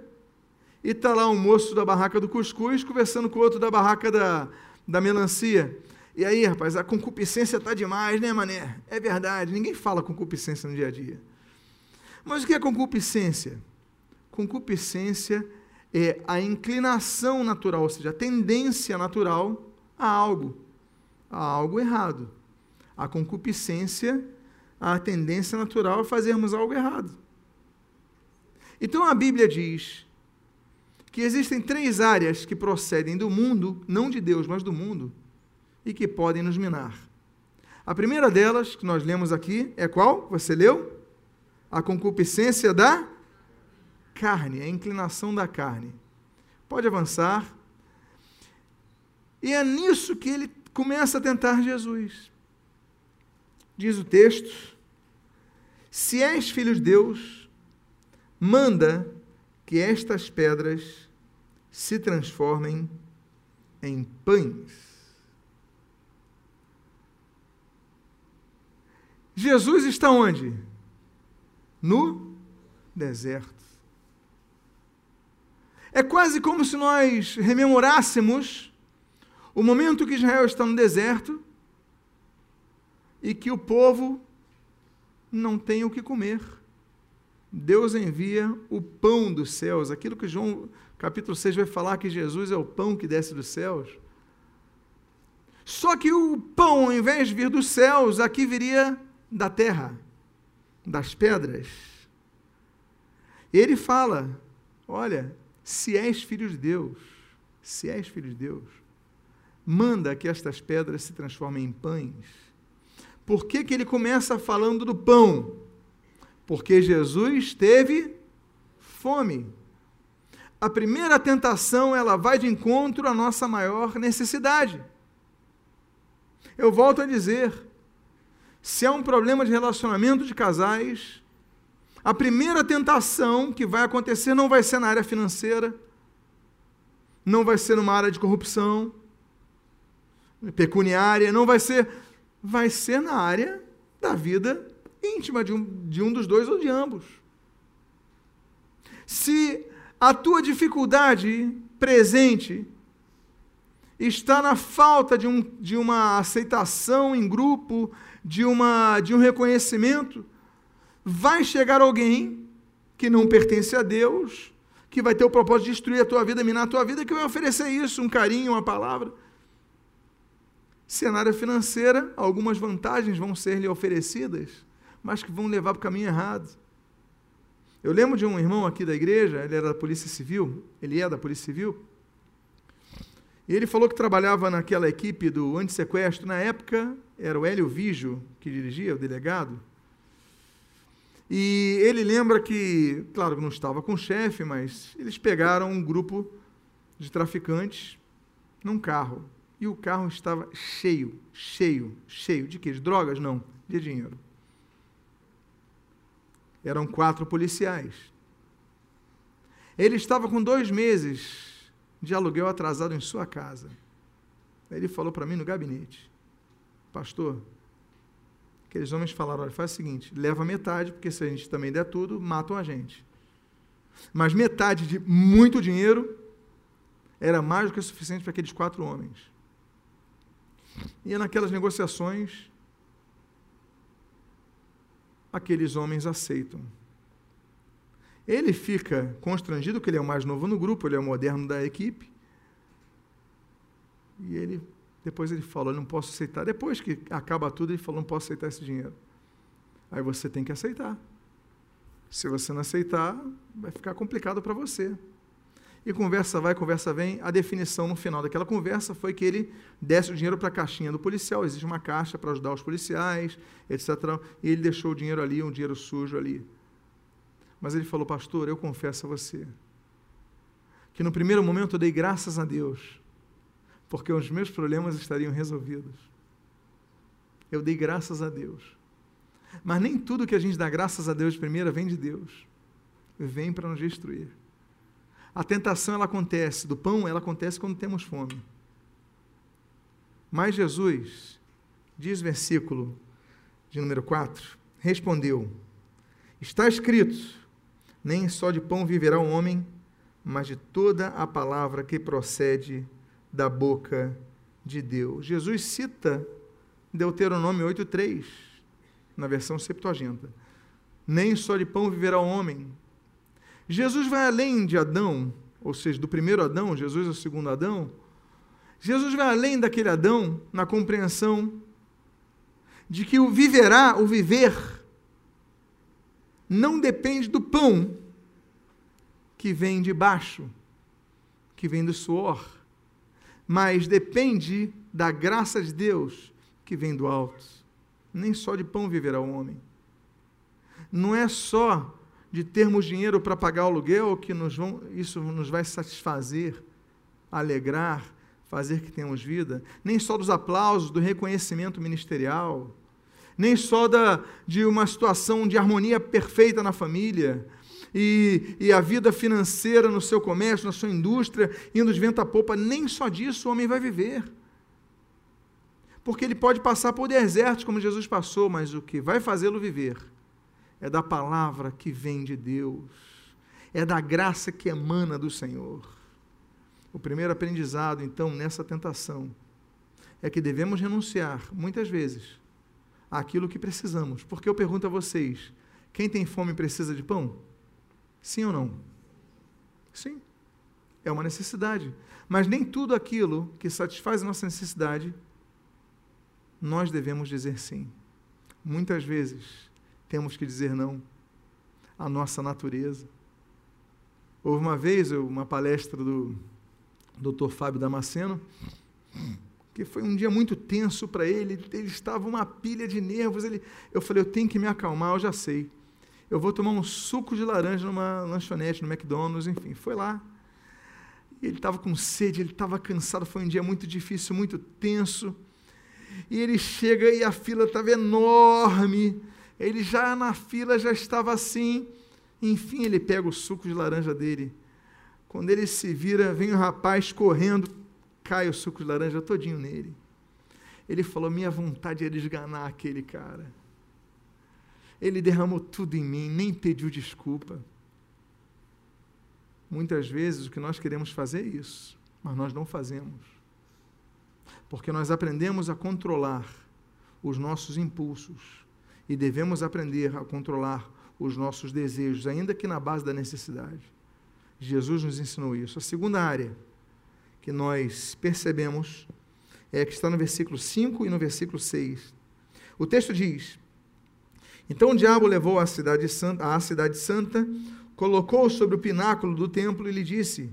e está lá um moço da barraca do cuscuz conversando com o outro da barraca da, da melancia. E aí, rapaz, a concupiscência está demais, né, mané? É verdade, ninguém fala concupiscência no dia a dia. Mas o que é concupiscência? Concupiscência é a inclinação natural, ou seja, a tendência natural a algo, a algo errado. A concupiscência, a tendência natural a fazermos algo errado. Então a Bíblia diz que existem três áreas que procedem do mundo, não de Deus, mas do mundo, e que podem nos minar. A primeira delas, que nós lemos aqui, é qual? Você leu? A concupiscência da carne, a inclinação da carne. Pode avançar. E é nisso que ele começa a tentar Jesus. Diz o texto: Se és filho de Deus, manda que estas pedras se transformem em pães. Jesus está onde? No deserto. É quase como se nós rememorássemos o momento que Israel está no deserto e que o povo não tem o que comer. Deus envia o pão dos céus, aquilo que João capítulo 6 vai falar que Jesus é o pão que desce dos céus. Só que o pão, ao invés de vir dos céus, aqui viria da terra, das pedras. Ele fala: Olha, se és filho de Deus, se és filho de Deus, manda que estas pedras se transformem em pães. Por que, que ele começa falando do pão? Porque Jesus teve fome. A primeira tentação, ela vai de encontro à nossa maior necessidade. Eu volto a dizer, se há um problema de relacionamento de casais, a primeira tentação que vai acontecer não vai ser na área financeira, não vai ser numa área de corrupção, pecuniária, não vai ser. Vai ser na área da vida íntima de um, de um dos dois ou de ambos. Se a tua dificuldade presente está na falta de, um, de uma aceitação em grupo, de, uma, de um reconhecimento, vai chegar alguém que não pertence a Deus, que vai ter o propósito de destruir a tua vida, minar a tua vida, que vai oferecer isso, um carinho, uma palavra. Cenário financeira, algumas vantagens vão ser lhe oferecidas, mas que vão levar para o caminho errado. Eu lembro de um irmão aqui da igreja, ele era da Polícia Civil, ele é da Polícia Civil, e ele falou que trabalhava naquela equipe do antissequestro, na época era o Hélio Vigio que dirigia, o delegado, e ele lembra que, claro, não estava com o chefe, mas eles pegaram um grupo de traficantes num carro. E o carro estava cheio, cheio, cheio. De quê? De drogas? Não, de dinheiro. Eram quatro policiais. Ele estava com dois meses de aluguel atrasado em sua casa. Ele falou para mim no gabinete: Pastor, Aqueles homens falaram: olha, faz o seguinte, leva metade, porque se a gente também der tudo, matam a gente. Mas metade de muito dinheiro era mais do que suficiente para aqueles quatro homens. E naquelas negociações, aqueles homens aceitam. Ele fica constrangido, que ele é o mais novo no grupo, ele é o moderno da equipe. E ele depois ele falou, não posso aceitar. Depois que acaba tudo, ele falou, não posso aceitar esse dinheiro. Aí você tem que aceitar. Se você não aceitar, vai ficar complicado para você. E conversa vai, conversa vem. A definição no final daquela conversa foi que ele desse o dinheiro para a caixinha do policial. Existe uma caixa para ajudar os policiais, etc. E ele deixou o dinheiro ali, um dinheiro sujo ali. Mas ele falou, pastor, eu confesso a você que no primeiro momento eu dei graças a Deus porque os meus problemas estariam resolvidos. Eu dei graças a Deus. Mas nem tudo que a gente dá graças a Deus de primeira vem de Deus. Vem para nos destruir. A tentação ela acontece, do pão ela acontece quando temos fome. Mas Jesus, diz o versículo de número 4, respondeu: Está escrito: nem só de pão viverá o homem, mas de toda a palavra que procede da boca de Deus. Jesus cita Deuteronômio 8,3, na versão Septuaginta. Nem só de pão viverá o homem. Jesus vai além de Adão, ou seja, do primeiro Adão, Jesus é o segundo Adão. Jesus vai além daquele Adão na compreensão de que o viverá, o viver, não depende do pão que vem de baixo, que vem do suor, mas depende da graça de Deus que vem do alto. Nem só de pão viverá o homem. Não é só de termos dinheiro para pagar o aluguel que nos vão, isso nos vai satisfazer, alegrar, fazer que tenhamos vida, nem só dos aplausos, do reconhecimento ministerial, nem só da, de uma situação de harmonia perfeita na família, e, e, a vida financeira no seu comércio, na sua indústria, indo de vento a popa, nem só disso o homem vai viver. Porque ele pode passar por desertos, como Jesus passou, mas o que vai fazê-lo viver é da palavra que vem de Deus, é da graça que emana do Senhor. O primeiro aprendizado, então, nessa tentação, é que devemos renunciar, muitas vezes, àquilo que precisamos. Porque eu pergunto a vocês: quem tem fome precisa de pão? Sim ou não? Sim. É uma necessidade. Mas nem tudo aquilo que satisfaz a nossa necessidade, nós devemos dizer sim. Muitas vezes, temos que dizer não à nossa natureza. Houve uma vez uma palestra do Dr. Fábio Damasceno, que foi um dia muito tenso para ele, ele estava uma pilha de nervos, ele, eu falei, eu tenho que me acalmar, eu já sei. Eu vou tomar um suco de laranja numa lanchonete, no McDonald's, enfim, foi lá. Ele estava com sede, ele estava cansado, foi um dia muito difícil, muito tenso. E ele chega e a fila estava enorme. Ele já na fila já estava assim. Enfim, ele pega o suco de laranja dele. Quando ele se vira, vem o rapaz correndo, cai o suco de laranja todinho nele. Ele falou: Minha vontade era esganar aquele cara. Ele derramou tudo em mim, nem pediu desculpa. Muitas vezes o que nós queremos fazer é isso, mas nós não fazemos. Porque nós aprendemos a controlar os nossos impulsos e devemos aprender a controlar os nossos desejos, ainda que na base da necessidade. Jesus nos ensinou isso. A segunda área que nós percebemos é que está no versículo 5 e no versículo 6. O texto diz: Então o diabo levou a cidade santa, a cidade santa, colocou sobre o pináculo do templo e lhe disse: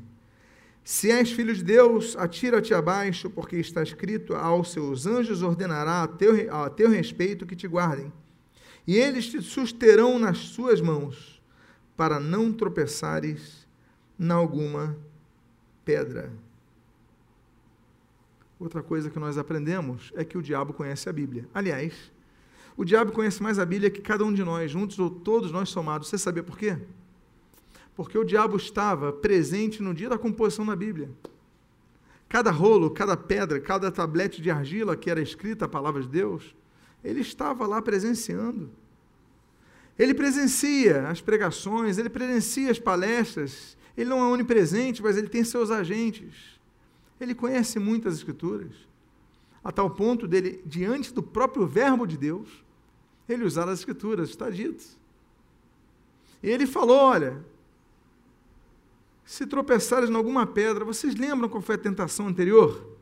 Se és filho de Deus, atira-te abaixo, porque está escrito: Aos seus anjos ordenará a teu, a teu respeito que te guardem e eles te susterão nas suas mãos, para não tropeçares em alguma pedra. Outra coisa que nós aprendemos é que o diabo conhece a Bíblia. Aliás, o diabo conhece mais a Bíblia que cada um de nós, juntos ou todos nós somados. Você sabia por quê? Porque o diabo estava presente no dia da composição da Bíblia. Cada rolo, cada pedra, cada tablete de argila que era escrita a palavra de Deus, ele estava lá presenciando. Ele presencia as pregações, ele presencia as palestras. Ele não é onipresente, mas ele tem seus agentes. Ele conhece muitas escrituras, a tal ponto dele, diante do próprio Verbo de Deus, ele usar as escrituras, está dito. E ele falou: olha, se tropeçares em alguma pedra, vocês lembram qual foi a tentação anterior?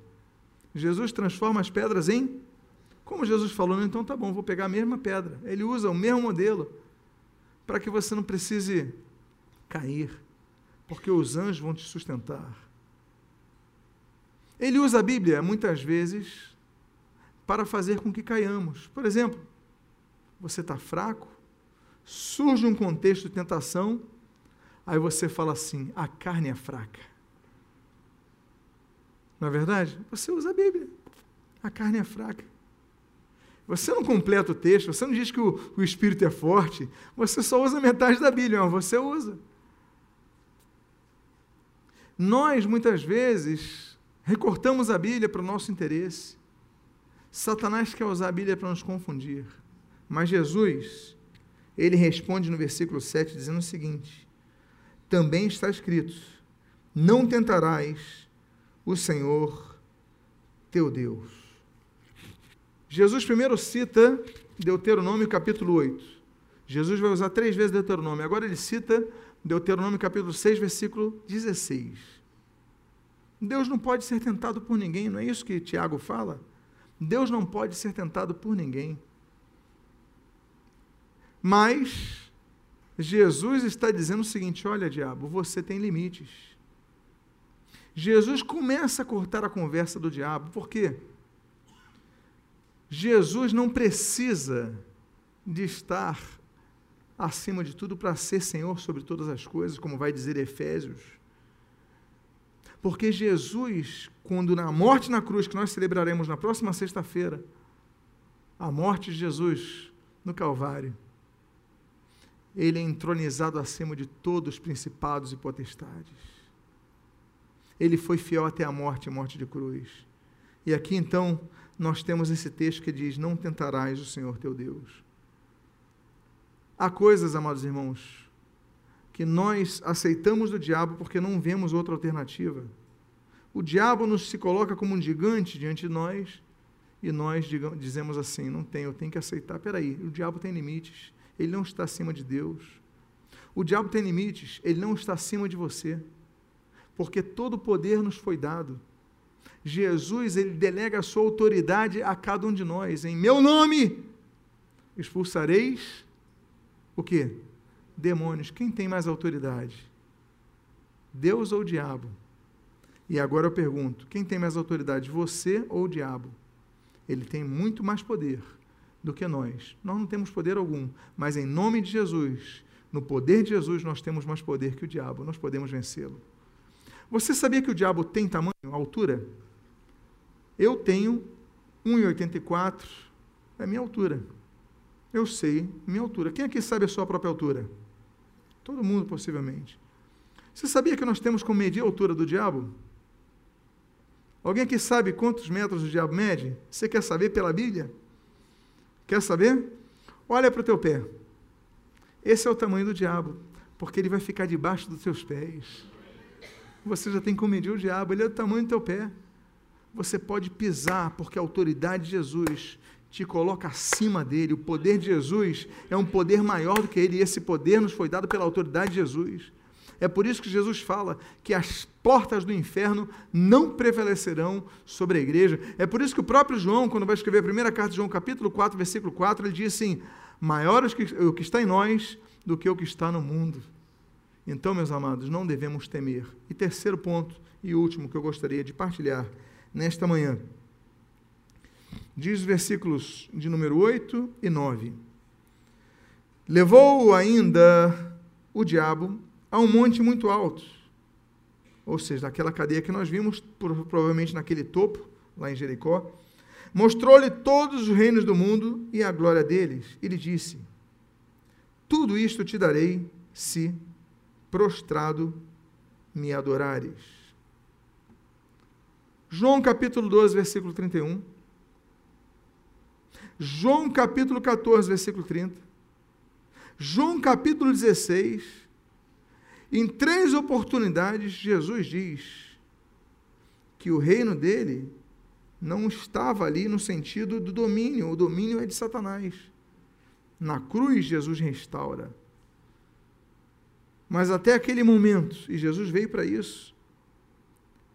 Jesus transforma as pedras em como Jesus falou, então tá bom, vou pegar a mesma pedra. Ele usa o mesmo modelo para que você não precise cair, porque os anjos vão te sustentar. Ele usa a Bíblia muitas vezes para fazer com que caiamos. Por exemplo, você está fraco, surge um contexto de tentação, aí você fala assim: a carne é fraca. Não é verdade? Você usa a Bíblia. A carne é fraca. Você não completa o texto, você não diz que o, o Espírito é forte, você só usa metade da Bíblia, mas você usa. Nós, muitas vezes, recortamos a Bíblia para o nosso interesse. Satanás quer usar a Bíblia para nos confundir. Mas Jesus, ele responde no versículo 7, dizendo o seguinte: Também está escrito: Não tentarás o Senhor teu Deus. Jesus primeiro cita Deuteronômio capítulo 8. Jesus vai usar três vezes Deuteronômio. Agora ele cita Deuteronômio capítulo 6, versículo 16. Deus não pode ser tentado por ninguém, não é isso que Tiago fala? Deus não pode ser tentado por ninguém. Mas Jesus está dizendo o seguinte: olha, diabo, você tem limites. Jesus começa a cortar a conversa do diabo, por quê? Jesus não precisa de estar acima de tudo para ser Senhor sobre todas as coisas, como vai dizer Efésios. Porque Jesus, quando na morte na cruz, que nós celebraremos na próxima sexta-feira, a morte de Jesus no Calvário, ele é entronizado acima de todos os principados e potestades. Ele foi fiel até a morte, morte de cruz. E aqui então nós temos esse texto que diz: Não tentarás o Senhor teu Deus. Há coisas, amados irmãos, que nós aceitamos do diabo porque não vemos outra alternativa. O diabo nos se coloca como um gigante diante de nós e nós digamos, dizemos assim: não tem, eu tenho que aceitar. Peraí, o diabo tem limites, ele não está acima de Deus. O diabo tem limites, ele não está acima de você, porque todo o poder nos foi dado. Jesus, ele delega a sua autoridade a cada um de nós. Em meu nome expulsareis o que? Demônios. Quem tem mais autoridade? Deus ou o diabo? E agora eu pergunto: quem tem mais autoridade, você ou o diabo? Ele tem muito mais poder do que nós. Nós não temos poder algum, mas em nome de Jesus, no poder de Jesus, nós temos mais poder que o diabo, nós podemos vencê-lo. Você sabia que o diabo tem tamanho, altura? Eu tenho 1,84, é minha altura. Eu sei minha altura. Quem aqui sabe a sua própria altura? Todo mundo, possivelmente. Você sabia que nós temos como medir a altura do diabo? Alguém aqui sabe quantos metros o diabo mede? Você quer saber pela Bíblia? Quer saber? Olha para o teu pé. Esse é o tamanho do diabo, porque ele vai ficar debaixo dos teus pés. Você já tem como medir o diabo, ele é o tamanho do teu pé. Você pode pisar, porque a autoridade de Jesus te coloca acima dele. O poder de Jesus é um poder maior do que ele, e esse poder nos foi dado pela autoridade de Jesus. É por isso que Jesus fala que as portas do inferno não prevalecerão sobre a igreja. É por isso que o próprio João, quando vai escrever a primeira carta de João, capítulo 4, versículo 4, ele diz assim: maior o que está em nós do que o que está no mundo. Então, meus amados, não devemos temer. E terceiro ponto e último que eu gostaria de partilhar nesta manhã diz os versículos de número 8 e 9. Levou ainda o diabo a um monte muito alto, ou seja, naquela cadeia que nós vimos, provavelmente naquele topo, lá em Jericó, mostrou-lhe todos os reinos do mundo e a glória deles, e lhe disse: Tudo isto te darei se prostrado me adorares. João capítulo 12, versículo 31. João capítulo 14, versículo 30. João capítulo 16. Em três oportunidades, Jesus diz que o reino dele não estava ali no sentido do domínio, o domínio é de Satanás. Na cruz, Jesus restaura. Mas até aquele momento, e Jesus veio para isso,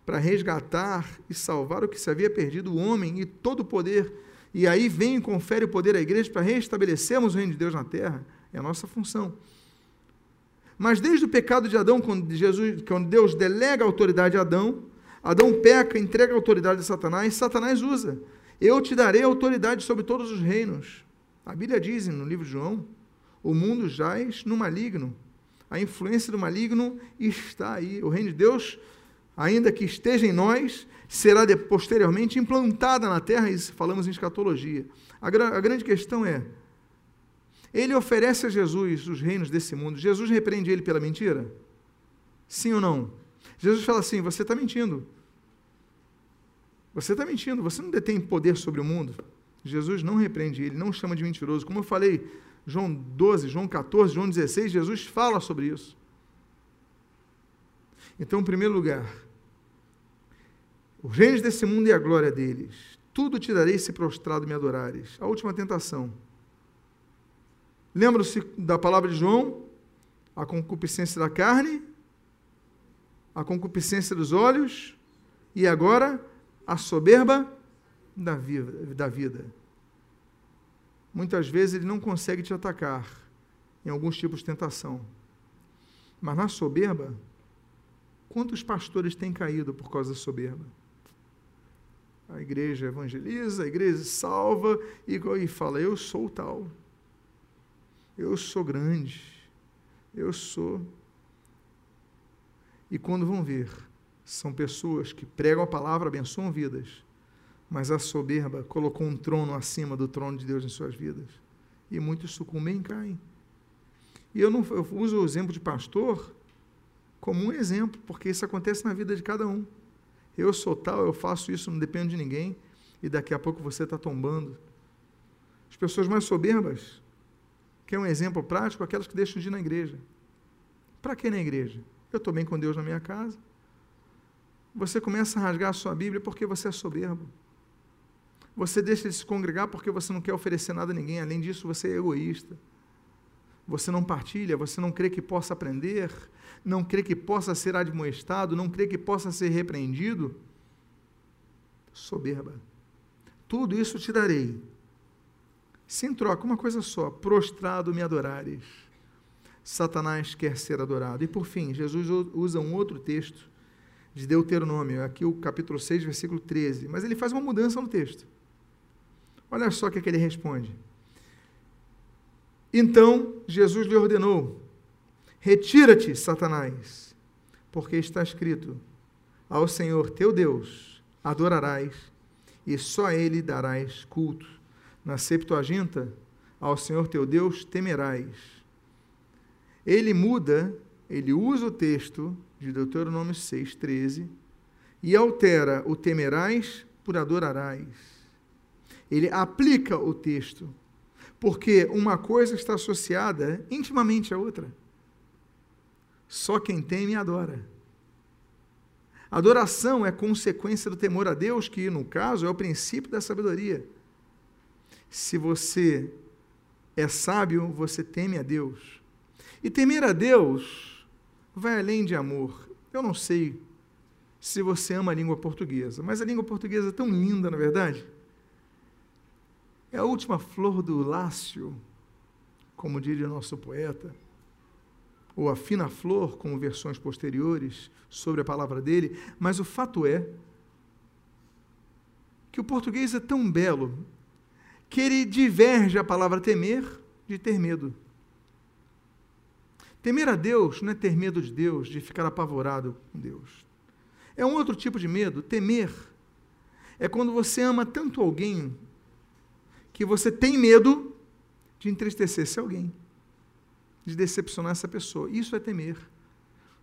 para resgatar e salvar o que se havia perdido, o homem e todo o poder e aí vem e confere o poder à igreja para restabelecermos o reino de Deus na terra. É a nossa função. Mas desde o pecado de Adão, quando, Jesus, quando Deus delega a autoridade a Adão, Adão peca, entrega a autoridade a Satanás, Satanás usa. Eu te darei autoridade sobre todos os reinos. A Bíblia diz no livro de João: o mundo jaz no maligno. A influência do maligno está aí. O reino de Deus, ainda que esteja em nós, será posteriormente implantada na terra, e falamos em escatologia. A, a grande questão é: ele oferece a Jesus os reinos desse mundo. Jesus repreende ele pela mentira? Sim ou não? Jesus fala assim: você está mentindo. Você está mentindo, você não detém poder sobre o mundo. Jesus não repreende ele, não chama de mentiroso. Como eu falei, João 12, João 14, João 16, Jesus fala sobre isso. Então, em primeiro lugar, os reinos desse mundo e a glória deles. Tudo te darei se prostrado me adorares. A última tentação. Lembram-se da palavra de João? A concupiscência da carne, a concupiscência dos olhos e agora a soberba da vida. Da vida. Muitas vezes ele não consegue te atacar em alguns tipos de tentação. Mas na soberba, quantos pastores têm caído por causa da soberba? A igreja evangeliza, a igreja salva e, e fala: Eu sou tal. Eu sou grande. Eu sou. E quando vão ver, são pessoas que pregam a palavra, abençoam vidas, mas a soberba colocou um trono acima do trono de Deus em suas vidas. E muitos sucumbem e caem. E eu, não, eu uso o exemplo de pastor como um exemplo, porque isso acontece na vida de cada um. Eu sou tal, eu faço isso, não dependo de ninguém, e daqui a pouco você está tombando. As pessoas mais soberbas, que é um exemplo prático, aquelas que deixam de ir na igreja. Para que na igreja? Eu estou bem com Deus na minha casa. Você começa a rasgar a sua Bíblia porque você é soberbo. Você deixa de se congregar porque você não quer oferecer nada a ninguém. Além disso, você é egoísta você não partilha, você não crê que possa aprender, não crê que possa ser admoestado, não crê que possa ser repreendido, soberba. Tudo isso te darei. Sem troca, uma coisa só: prostrado me adorares. Satanás quer ser adorado. E por fim, Jesus usa um outro texto de Deuteronômio, aqui o capítulo 6, versículo 13. Mas ele faz uma mudança no texto. Olha só o que, é que ele responde. Então Jesus lhe ordenou: Retira-te, Satanás, porque está escrito: Ao Senhor teu Deus adorarás e só a ele darás culto. Na Septuaginta, ao Senhor teu Deus temerás. Ele muda, ele usa o texto de Deuteronômio 6,13 e altera o temerás por adorarás. Ele aplica o texto porque uma coisa está associada intimamente à outra. Só quem teme adora. Adoração é consequência do temor a Deus, que, no caso, é o princípio da sabedoria. Se você é sábio, você teme a Deus. E temer a Deus vai além de amor. Eu não sei se você ama a língua portuguesa, mas a língua portuguesa é tão linda, na é verdade. É a última flor do lácio, como diria nosso poeta, ou a fina flor, como versões posteriores sobre a palavra dele, mas o fato é que o português é tão belo que ele diverge a palavra temer de ter medo. Temer a Deus não é ter medo de Deus, de ficar apavorado com Deus. É um outro tipo de medo. Temer é quando você ama tanto alguém que você tem medo de entristecer-se alguém, de decepcionar essa pessoa. Isso é temer,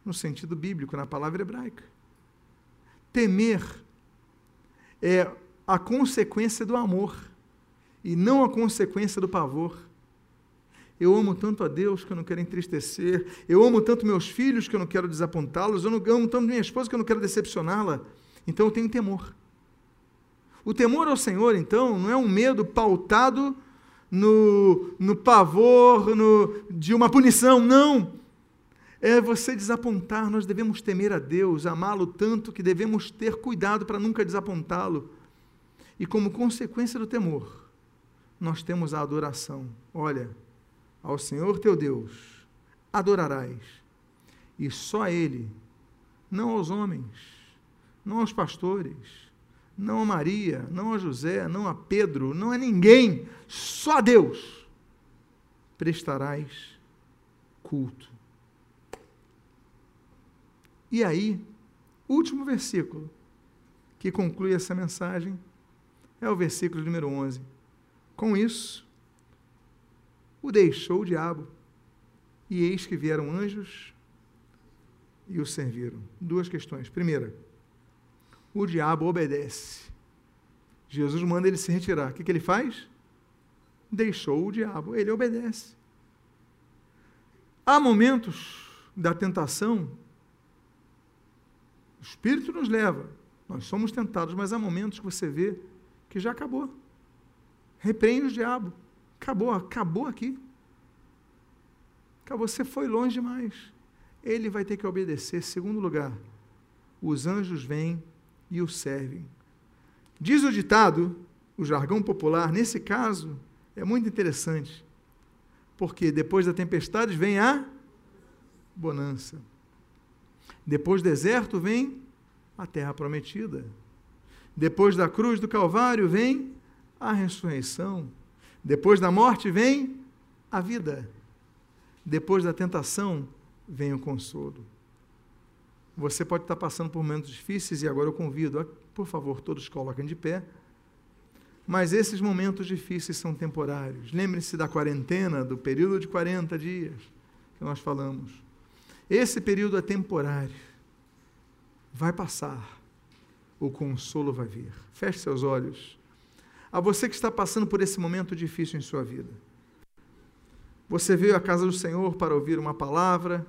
no sentido bíblico, na palavra hebraica. Temer é a consequência do amor e não a consequência do pavor. Eu amo tanto a Deus que eu não quero entristecer. Eu amo tanto meus filhos que eu não quero desapontá-los. Eu amo tanto minha esposa que eu não quero decepcioná-la. Então eu tenho temor. O temor ao Senhor, então, não é um medo pautado no, no pavor no, de uma punição, não. É você desapontar, nós devemos temer a Deus, amá-lo tanto que devemos ter cuidado para nunca desapontá-lo. E como consequência do temor, nós temos a adoração. Olha, ao Senhor teu Deus adorarás, e só a Ele, não aos homens, não aos pastores, não a Maria, não a José, não a Pedro, não a ninguém, só a Deus prestarás culto. E aí, último versículo que conclui essa mensagem é o versículo número 11. Com isso, o deixou o diabo, e eis que vieram anjos e o serviram. Duas questões. Primeira, o diabo obedece. Jesus manda ele se retirar. O que, que ele faz? Deixou o diabo, ele obedece. Há momentos da tentação, o Espírito nos leva, nós somos tentados, mas há momentos que você vê que já acabou. Repreende o diabo. Acabou, acabou aqui. Cara, você foi longe demais. Ele vai ter que obedecer. Segundo lugar, os anjos vêm e o servem. Diz o ditado, o jargão popular, nesse caso, é muito interessante. Porque depois da tempestade vem a bonança. Depois do deserto vem a terra prometida. Depois da cruz do Calvário vem a ressurreição. Depois da morte vem a vida. Depois da tentação vem o consolo. Você pode estar passando por momentos difíceis e agora eu convido, por favor, todos coloquem de pé. Mas esses momentos difíceis são temporários. Lembre-se da quarentena, do período de 40 dias que nós falamos. Esse período é temporário. Vai passar. O consolo vai vir. Feche seus olhos. A você que está passando por esse momento difícil em sua vida. Você veio à casa do Senhor para ouvir uma palavra.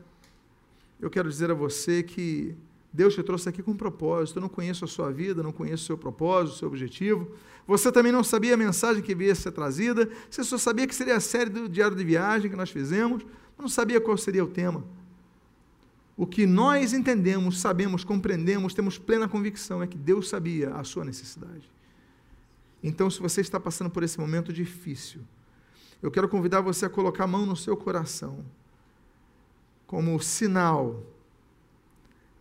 Eu quero dizer a você que Deus te trouxe aqui com um propósito. Eu não conheço a sua vida, não conheço o seu propósito, o seu objetivo. Você também não sabia a mensagem que ia ser trazida. Você só sabia que seria a série do diário de viagem que nós fizemos, mas não sabia qual seria o tema. O que nós entendemos, sabemos, compreendemos, temos plena convicção é que Deus sabia a sua necessidade. Então, se você está passando por esse momento difícil, eu quero convidar você a colocar a mão no seu coração, como sinal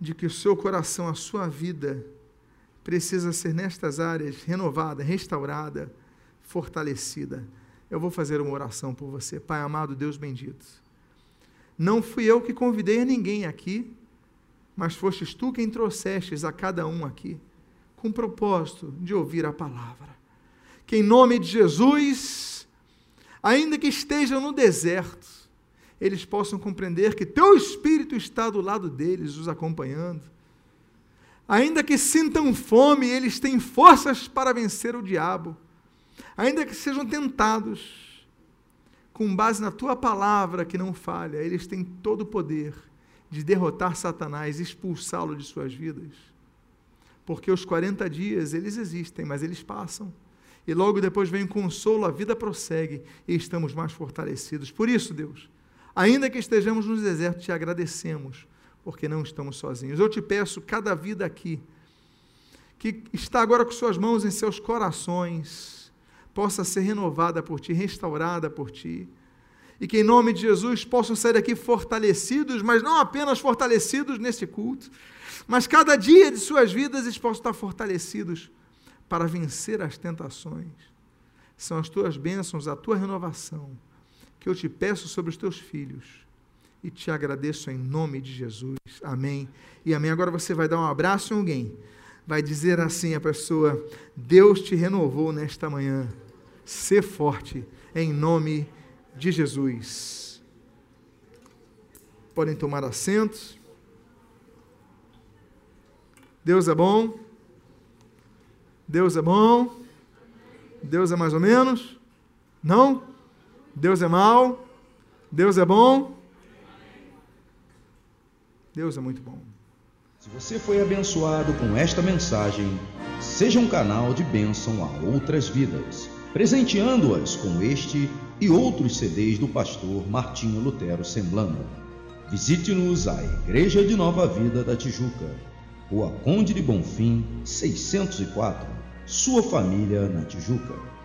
de que o seu coração, a sua vida, precisa ser nestas áreas renovada, restaurada, fortalecida. Eu vou fazer uma oração por você, Pai amado, Deus bendito. Não fui eu que convidei a ninguém aqui, mas fostes tu quem trouxestes a cada um aqui, com o propósito de ouvir a palavra. Que em nome de Jesus, ainda que estejam no deserto, eles possam compreender que teu Espírito está do lado deles, os acompanhando. Ainda que sintam fome, eles têm forças para vencer o diabo. Ainda que sejam tentados, com base na tua palavra que não falha, eles têm todo o poder de derrotar Satanás, expulsá-lo de suas vidas. Porque os 40 dias, eles existem, mas eles passam. E logo depois vem o consolo, a vida prossegue e estamos mais fortalecidos. Por isso, Deus, Ainda que estejamos no deserto, te agradecemos, porque não estamos sozinhos. Eu te peço, cada vida aqui, que está agora com suas mãos em seus corações, possa ser renovada por ti, restaurada por ti. E que em nome de Jesus possam sair daqui fortalecidos, mas não apenas fortalecidos nesse culto, mas cada dia de suas vidas eles possam estar fortalecidos para vencer as tentações. São as tuas bênçãos, a tua renovação que eu te peço sobre os teus filhos. E te agradeço em nome de Jesus. Amém. E amém. Agora você vai dar um abraço em alguém. Vai dizer assim a pessoa: Deus te renovou nesta manhã. Ser forte em nome de Jesus. Podem tomar assento. Deus é bom. Deus é bom. Deus é mais ou menos? Não? Deus é mau? Deus é bom? Deus é muito bom. Se você foi abençoado com esta mensagem, seja um canal de bênção a outras vidas, presenteando-as com este e outros CDs do pastor Martinho Lutero Semblando. Visite-nos a Igreja de Nova Vida da Tijuca, Rua Conde de Bonfim, 604, sua família na Tijuca.